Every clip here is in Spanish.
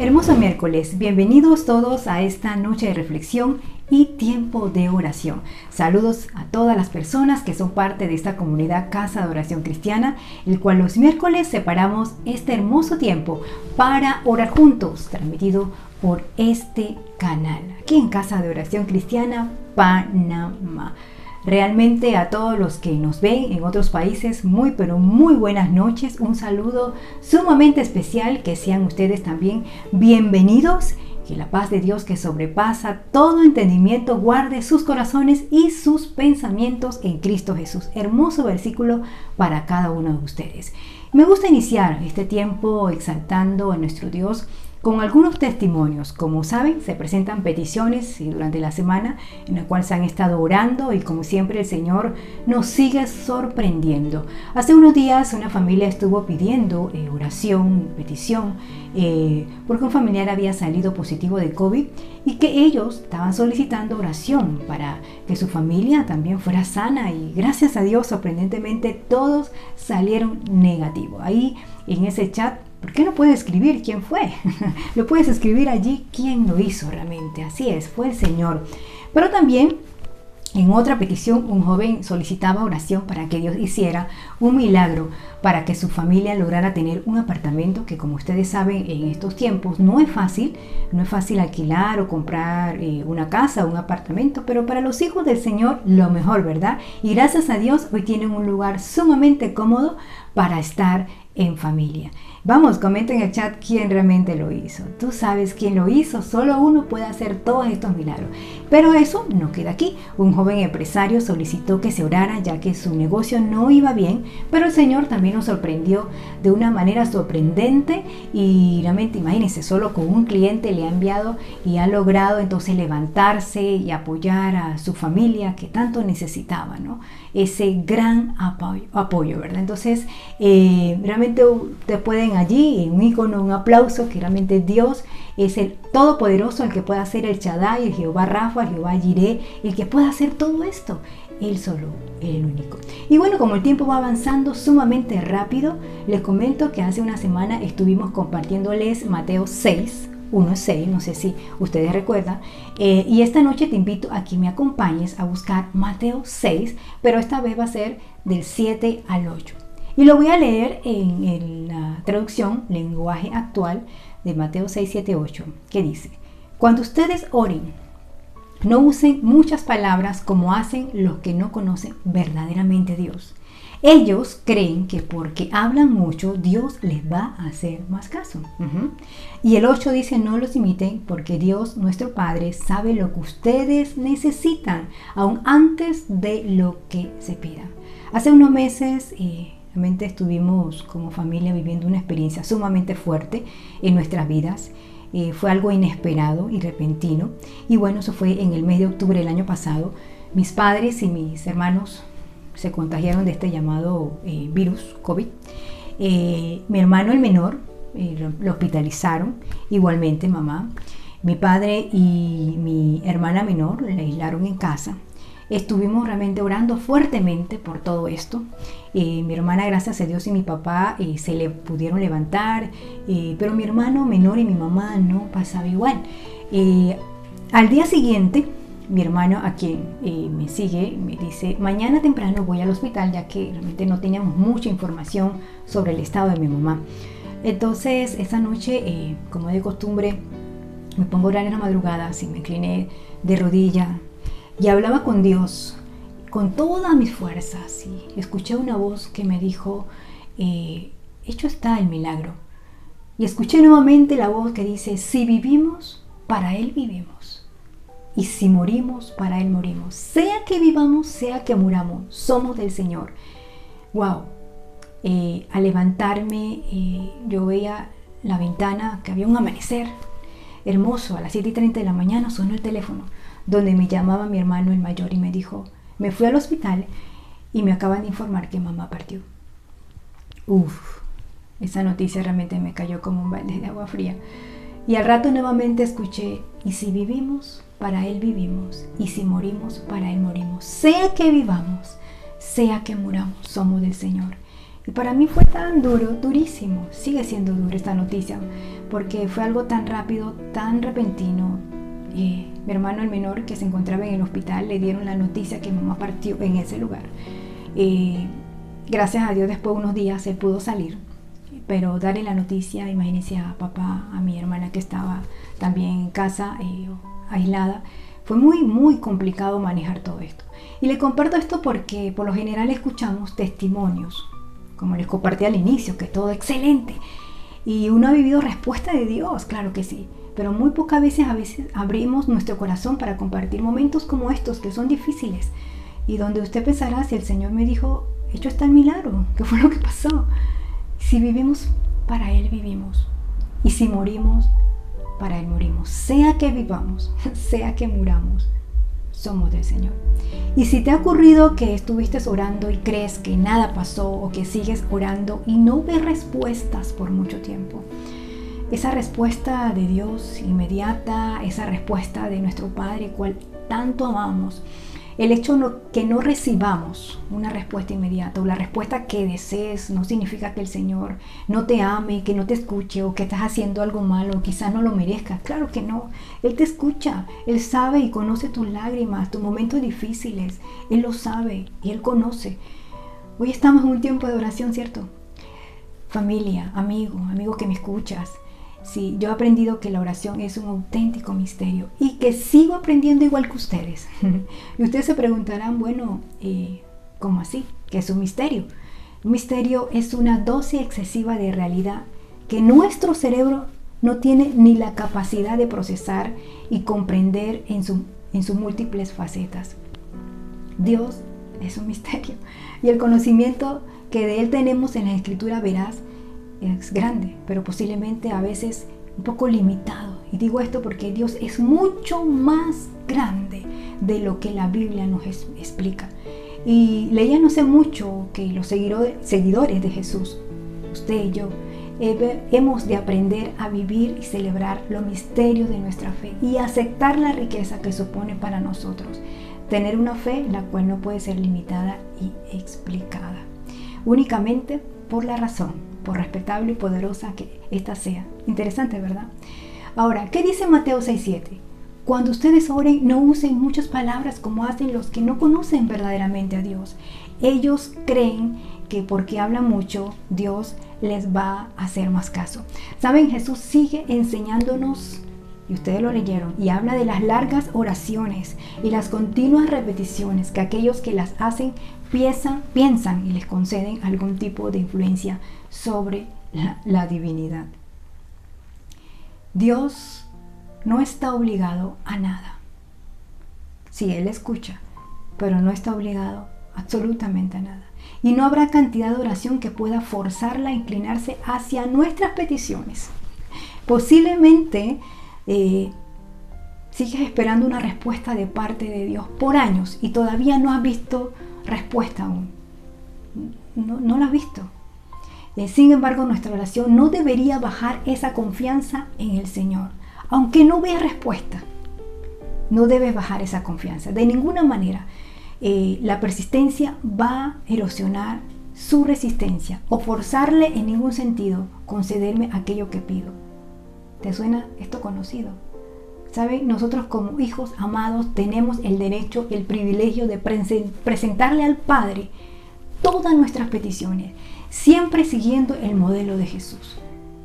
Hermoso miércoles, bienvenidos todos a esta noche de reflexión y tiempo de oración. Saludos a todas las personas que son parte de esta comunidad Casa de Oración Cristiana, el cual los miércoles separamos este hermoso tiempo para orar juntos, transmitido por este canal, aquí en Casa de Oración Cristiana, Panamá. Realmente a todos los que nos ven en otros países, muy pero muy buenas noches. Un saludo sumamente especial. Que sean ustedes también bienvenidos. Que la paz de Dios que sobrepasa todo entendimiento guarde sus corazones y sus pensamientos en Cristo Jesús. Hermoso versículo para cada uno de ustedes. Me gusta iniciar este tiempo exaltando a nuestro Dios con algunos testimonios. Como saben, se presentan peticiones durante la semana en la cual se han estado orando y como siempre el Señor nos sigue sorprendiendo. Hace unos días una familia estuvo pidiendo eh, oración, petición, eh, porque un familiar había salido positivo de COVID y que ellos estaban solicitando oración para que su familia también fuera sana y gracias a Dios sorprendentemente todos salieron negativos. Ahí en ese chat ¿Por qué no puedes escribir quién fue? lo puedes escribir allí quién lo hizo realmente. Así es, fue el Señor. Pero también en otra petición, un joven solicitaba oración para que Dios hiciera un milagro para que su familia lograra tener un apartamento que, como ustedes saben, en estos tiempos no es fácil, no es fácil alquilar o comprar eh, una casa o un apartamento, pero para los hijos del Señor lo mejor, ¿verdad? Y gracias a Dios hoy tienen un lugar sumamente cómodo para estar en familia. Vamos, comenta en el chat quién realmente lo hizo. Tú sabes quién lo hizo, solo uno puede hacer todos estos milagros. Pero eso no queda aquí. Un joven empresario solicitó que se orara ya que su negocio no iba bien, pero el Señor también nos sorprendió de una manera sorprendente y realmente imagínense, solo con un cliente le ha enviado y ha logrado entonces levantarse y apoyar a su familia que tanto necesitaba, ¿no? Ese gran apoyo, apoyo ¿verdad? Entonces, eh, realmente ustedes pueden allí, un icono, un aplauso, que realmente Dios es el Todopoderoso, el que puede hacer el Shaddai, el Jehová Rafa, el Jehová Jireh, el que puede hacer todo esto. Él solo, el único. Y bueno, como el tiempo va avanzando sumamente rápido, les comento que hace una semana estuvimos compartiéndoles Mateo 6, 1, 6, no sé si ustedes recuerdan. Eh, y esta noche te invito a que me acompañes a buscar Mateo 6, pero esta vez va a ser del 7 al 8. Y lo voy a leer en, la traducción lenguaje actual de Mateo 6, 7, 8, que dice, cuando ustedes oren, no usen muchas palabras como hacen los que no conocen verdaderamente a Dios. Ellos creen que porque hablan mucho, Dios les va a hacer más caso. Y el 8 dice, no los imiten porque Dios, nuestro Padre, sabe lo que ustedes necesitan, aún antes de lo que se pida. Hace unos meses... Eh, Realmente estuvimos como familia viviendo una experiencia sumamente fuerte en nuestras vidas. Eh, fue algo inesperado y repentino. Y bueno, eso fue en el mes de octubre del año pasado. Mis padres y mis hermanos se contagiaron de este llamado eh, virus COVID. Eh, mi hermano el menor lo hospitalizaron, igualmente mamá. Mi padre y mi hermana menor le aislaron en casa. Estuvimos realmente orando fuertemente por todo esto. Eh, mi hermana, gracias a Dios, y mi papá eh, se le pudieron levantar, eh, pero mi hermano menor y mi mamá no pasaba igual. al día siguiente, mi hermano, a quien me sigue, me dice, mañana temprano voy al hospital, ya que realmente no teníamos mucha información sobre el estado de mi mamá. Entonces, esa noche, como de costumbre, me pongo a orar en la madrugada, así me incliné de rodilla, y hablaba con Dios con todas mis fuerzas y escuché una voz que me dijo, eh, hecho está el milagro. Y escuché nuevamente la voz que dice, si vivimos, para Él vivimos. Y si morimos, para Él morimos. Sea que vivamos, sea que muramos, somos del Señor. Wow. Eh, al levantarme, eh, yo veía la ventana que había un amanecer hermoso. A las 7 y 30 de la mañana sonó el teléfono donde me llamaba mi hermano el mayor y me dijo, me fui al hospital y me acaban de informar que mamá partió. Uf, esa noticia realmente me cayó como un balde de agua fría. Y al rato nuevamente escuché, y si vivimos, para Él vivimos, y si morimos, para Él morimos. Sea que vivamos, sea que muramos, somos del Señor. Y para mí fue tan duro, durísimo, sigue siendo duro esta noticia, porque fue algo tan rápido, tan repentino. Y mi hermano el menor que se encontraba en el hospital le dieron la noticia que mamá partió en ese lugar. Y gracias a Dios después de unos días él pudo salir. Pero darle la noticia, imagínense a papá, a mi hermana que estaba también en casa, eh, aislada, fue muy, muy complicado manejar todo esto. Y le comparto esto porque por lo general escuchamos testimonios, como les compartí al inicio, que todo excelente. Y uno ha vivido respuesta de Dios, claro que sí. Pero muy pocas veces a veces abrimos nuestro corazón para compartir momentos como estos que son difíciles. Y donde usted pensará si el Señor me dijo, hecho está el milagro, ¿qué fue lo que pasó? Si vivimos, para Él vivimos. Y si morimos, para Él morimos. Sea que vivamos, sea que muramos, somos del Señor. Y si te ha ocurrido que estuviste orando y crees que nada pasó o que sigues orando y no ves respuestas por mucho tiempo, esa respuesta de Dios inmediata, esa respuesta de nuestro Padre, cual tanto amamos, el hecho que no recibamos una respuesta inmediata o la respuesta que desees no significa que el Señor no te ame, que no te escuche o que estás haciendo algo malo, quizás no lo merezcas. Claro que no. Él te escucha, Él sabe y conoce tus lágrimas, tus momentos difíciles. Él lo sabe y Él conoce. Hoy estamos en un tiempo de oración, ¿cierto? Familia, amigo, amigo que me escuchas. Sí, yo he aprendido que la oración es un auténtico misterio y que sigo aprendiendo igual que ustedes. y ustedes se preguntarán, bueno, eh, ¿cómo así? ¿Qué es un misterio? Un misterio es una dosis excesiva de realidad que nuestro cerebro no tiene ni la capacidad de procesar y comprender en, en sus múltiples facetas. Dios es un misterio y el conocimiento que de Él tenemos en la escritura veraz es grande, pero posiblemente a veces un poco limitado. Y digo esto porque Dios es mucho más grande de lo que la Biblia nos explica. Y leía no sé mucho que los seguidores de Jesús, usted y yo, hemos de aprender a vivir y celebrar los misterios de nuestra fe y aceptar la riqueza que supone para nosotros. Tener una fe la cual no puede ser limitada y explicada. Únicamente por la razón respetable y poderosa que ésta sea. Interesante, ¿verdad? Ahora, ¿qué dice Mateo 6.7? Cuando ustedes oren, no usen muchas palabras como hacen los que no conocen verdaderamente a Dios. Ellos creen que porque hablan mucho, Dios les va a hacer más caso. Saben, Jesús sigue enseñándonos, y ustedes lo leyeron, y habla de las largas oraciones y las continuas repeticiones que aquellos que las hacen piensan, piensan y les conceden algún tipo de influencia sobre la, divinidad. Dios no está obligado a nada. Sí, Él escucha, pero no está obligado absolutamente a nada. Y no habrá cantidad de oración que pueda forzarla a inclinarse hacia nuestras peticiones. Posiblemente eh, sigues esperando una respuesta de parte de Dios por años y todavía no has visto respuesta aún. No, no la has visto. Eh, sin embargo, nuestra oración no debería bajar esa confianza en el Señor. Aunque no vea respuesta, no debes bajar esa confianza. De ninguna manera. Eh, la persistencia va a erosionar su resistencia o forzarle en ningún sentido concederme aquello que pido. ¿Te suena esto conocido? ¿Saben? Nosotros como hijos amados tenemos el derecho, el privilegio de presentarle al Padre todas nuestras peticiones siempre siguiendo el modelo de Jesús,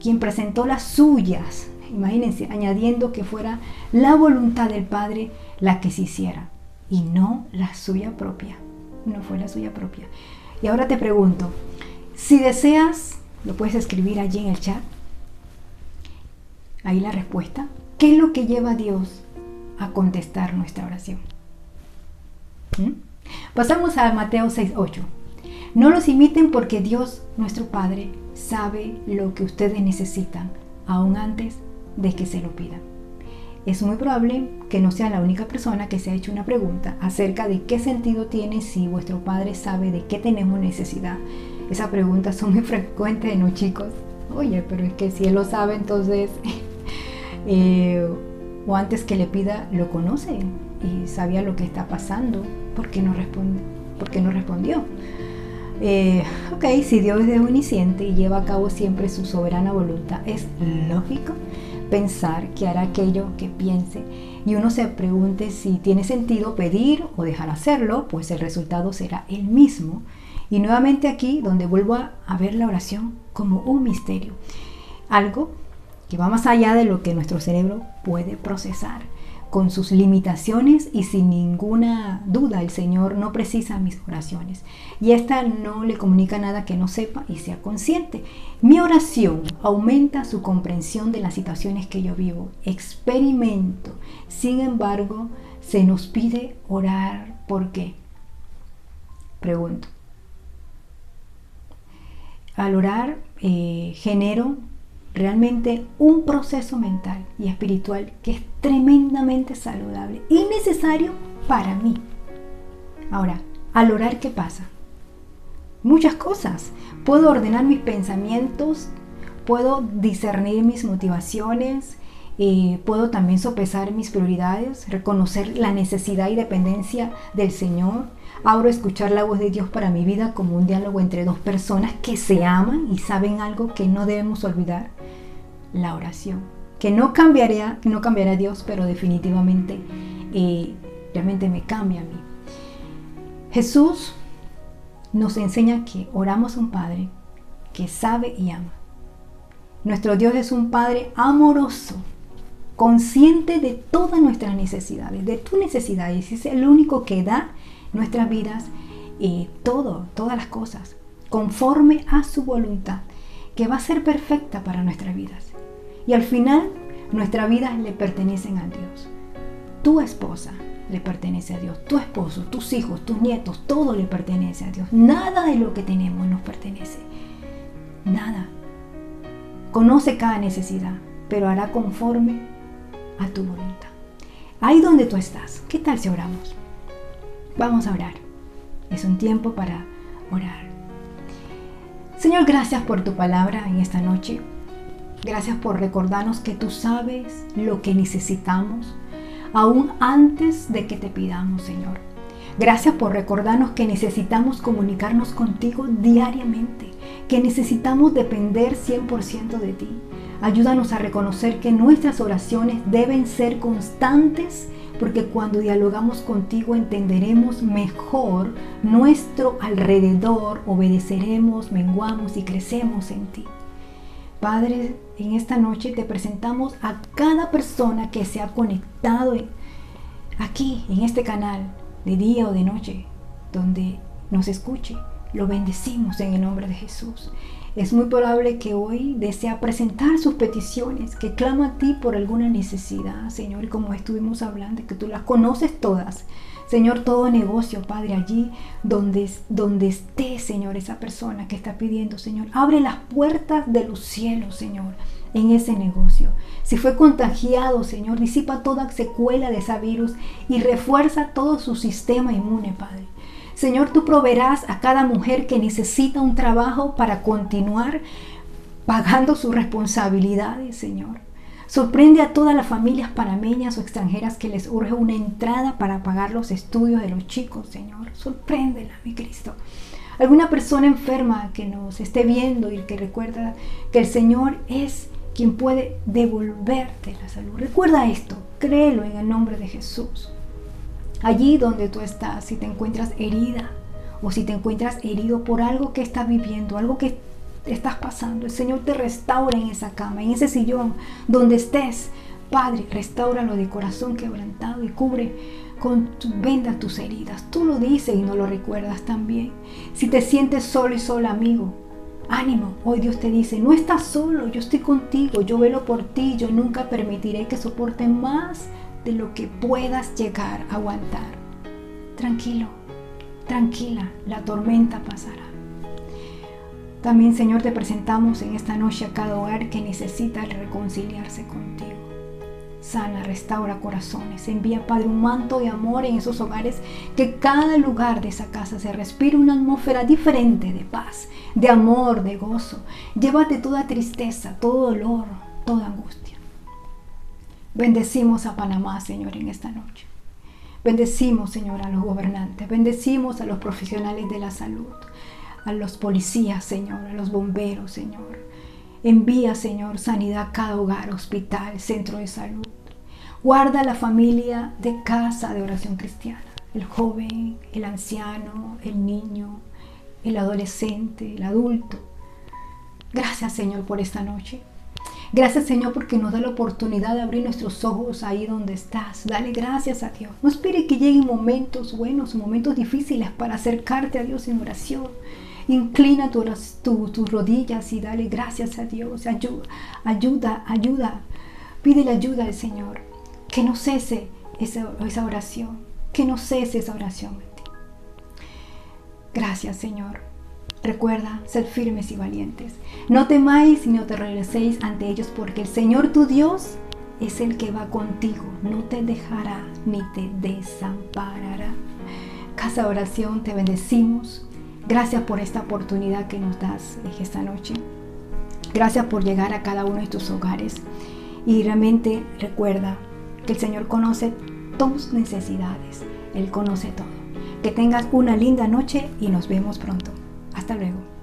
quien presentó las suyas, imagínense, añadiendo que fuera la voluntad del Padre la que se hiciera y no la suya propia, no fue la suya propia. Y ahora te pregunto, si deseas, lo puedes escribir allí en el chat, ahí la respuesta, ¿qué es lo que lleva a Dios a contestar nuestra oración? ¿Mm? Pasamos a Mateo 6.8. No los imiten porque Dios, nuestro Padre, sabe lo que ustedes necesitan, aún antes de que se lo pidan. Es muy probable que no sea la única persona que se ha hecho una pregunta acerca de qué sentido tiene si vuestro Padre sabe de qué tenemos necesidad. Esas preguntas son muy frecuentes ¿no, chicos? Oye, pero es que si Él lo sabe, entonces, eh, o antes que le pida, lo conoce y sabía lo que está pasando, ¿por qué no, responde? ¿Por qué no respondió? Eh, ok, si Dios es omnisciente y lleva a cabo siempre su soberana voluntad, es lógico pensar que hará aquello que piense y uno se pregunte si tiene sentido pedir o dejar hacerlo, pues el resultado será el mismo. Y nuevamente aquí donde vuelvo a ver la oración como un misterio, algo que va más allá de lo que nuestro cerebro puede procesar con sus limitaciones y sin ninguna duda el Señor no precisa mis oraciones. Y esta no le comunica nada que no sepa y sea consciente. Mi oración aumenta su comprensión de las situaciones que yo vivo, experimento. Sin embargo, se nos pide orar. ¿Por qué? Pregunto. Al orar eh, genero realmente un proceso mental y espiritual que es tremendamente saludable y necesario para mí. Ahora, al orar, ¿qué pasa? Muchas cosas. Puedo ordenar mis pensamientos, puedo discernir mis motivaciones, eh, puedo también sopesar mis prioridades, reconocer la necesidad y dependencia del Señor. Abro escuchar la voz de Dios para mi vida como un diálogo entre dos personas que se aman y saben algo que no debemos olvidar la oración, que no cambiaría, no cambiará a Dios, pero definitivamente eh, realmente me cambia a mí. Jesús nos enseña que oramos a un Padre que sabe y ama. Nuestro Dios es un Padre amoroso, consciente de todas nuestras necesidades, de tus necesidades. Es el único que da nuestras vidas eh, todo, todas las cosas, conforme a su voluntad, que va a ser perfecta para nuestras vidas. Y al final, nuestras vidas le pertenecen a Dios. Tu esposa le pertenece a Dios. Tu esposo, tus hijos, tus nietos, todo le pertenece a Dios. Nada de lo que tenemos nos pertenece. Nada. Conoce cada necesidad, pero hará conforme a tu voluntad. Ahí donde tú estás, ¿qué tal si oramos? Vamos a orar. Es un tiempo para orar. Señor, gracias por tu palabra en esta noche. Gracias por recordarnos que tú sabes lo que necesitamos, aún antes de que te pidamos, Señor. Gracias por recordarnos que necesitamos comunicarnos contigo diariamente, que necesitamos depender 100% de ti. Ayúdanos a reconocer que nuestras oraciones deben ser constantes porque cuando dialogamos contigo entenderemos mejor nuestro alrededor, obedeceremos, menguamos y crecemos en ti. Padre, en esta noche te presentamos a cada persona que se ha conectado aquí, en este canal, de día o de noche, donde nos escuche. Lo bendecimos en el nombre de Jesús. Es muy probable que hoy desea presentar sus peticiones, que clama a ti por alguna necesidad, Señor, y como estuvimos hablando, que tú las conoces todas. Señor, todo negocio, Padre, allí donde, donde esté, Señor, esa persona que está pidiendo, Señor, abre las puertas de los cielos, Señor, en ese negocio. Si fue contagiado, Señor, disipa toda secuela de ese virus y refuerza todo su sistema inmune, Padre. Señor, tú proveerás a cada mujer que necesita un trabajo para continuar pagando sus responsabilidades, Señor. Sorprende a todas las familias panameñas o extranjeras que les urge una entrada para pagar los estudios de los chicos, Señor. Sorpréndela, mi Cristo. Alguna persona enferma que nos esté viendo y que recuerda que el Señor es quien puede devolverte la salud. Recuerda esto, créelo en el nombre de Jesús. Allí donde tú estás, si te encuentras herida o si te encuentras herido por algo que estás viviendo, algo que estás pasando. El Señor te restaura en esa cama, en ese sillón, donde estés. Padre, restauralo de corazón quebrantado y cubre con tu venda tus heridas. Tú lo dices y no lo recuerdas también. Si te sientes solo y sola, amigo, ánimo. Hoy Dios te dice, no estás solo, yo estoy contigo, yo velo por ti, yo nunca permitiré que soporte más de lo que puedas llegar a aguantar. Tranquilo, tranquila, la tormenta pasará. También, Señor, te presentamos en esta noche a cada hogar que necesita reconciliarse contigo. Sana, restaura corazones. Envía, Padre, un manto de amor en esos hogares. Que cada lugar de esa casa se respire una atmósfera diferente de paz, de amor, de gozo. Llévate toda tristeza, todo dolor, toda angustia. Bendecimos a Panamá, Señor, en esta noche. Bendecimos, Señor, a los gobernantes. Bendecimos a los profesionales de la salud a los policías, Señor, a los bomberos, Señor. Envía, Señor, sanidad a cada hogar, hospital, centro de salud. Guarda la familia de casa de oración cristiana, el joven, el anciano, el niño, el adolescente, el adulto. Gracias, Señor, por esta noche. Gracias Señor porque nos da la oportunidad de abrir nuestros ojos ahí donde estás. Dale gracias a Dios. No espere que lleguen momentos buenos, momentos difíciles para acercarte a Dios en oración. Inclina tus rodillas y dale gracias a Dios. Ayuda, ayuda, ayuda. Pide la ayuda al Señor. Que no cese esa, esa oración. Que no cese esa oración. Gracias Señor. Recuerda, ser firmes y valientes. No temáis ni no te regreséis ante ellos, porque el Señor tu Dios es el que va contigo, no te dejará ni te desamparará. Casa de oración, te bendecimos. Gracias por esta oportunidad que nos das esta noche. Gracias por llegar a cada uno de tus hogares. Y realmente recuerda que el Señor conoce tus necesidades. Él conoce todo. Que tengas una linda noche y nos vemos pronto. Hasta luego.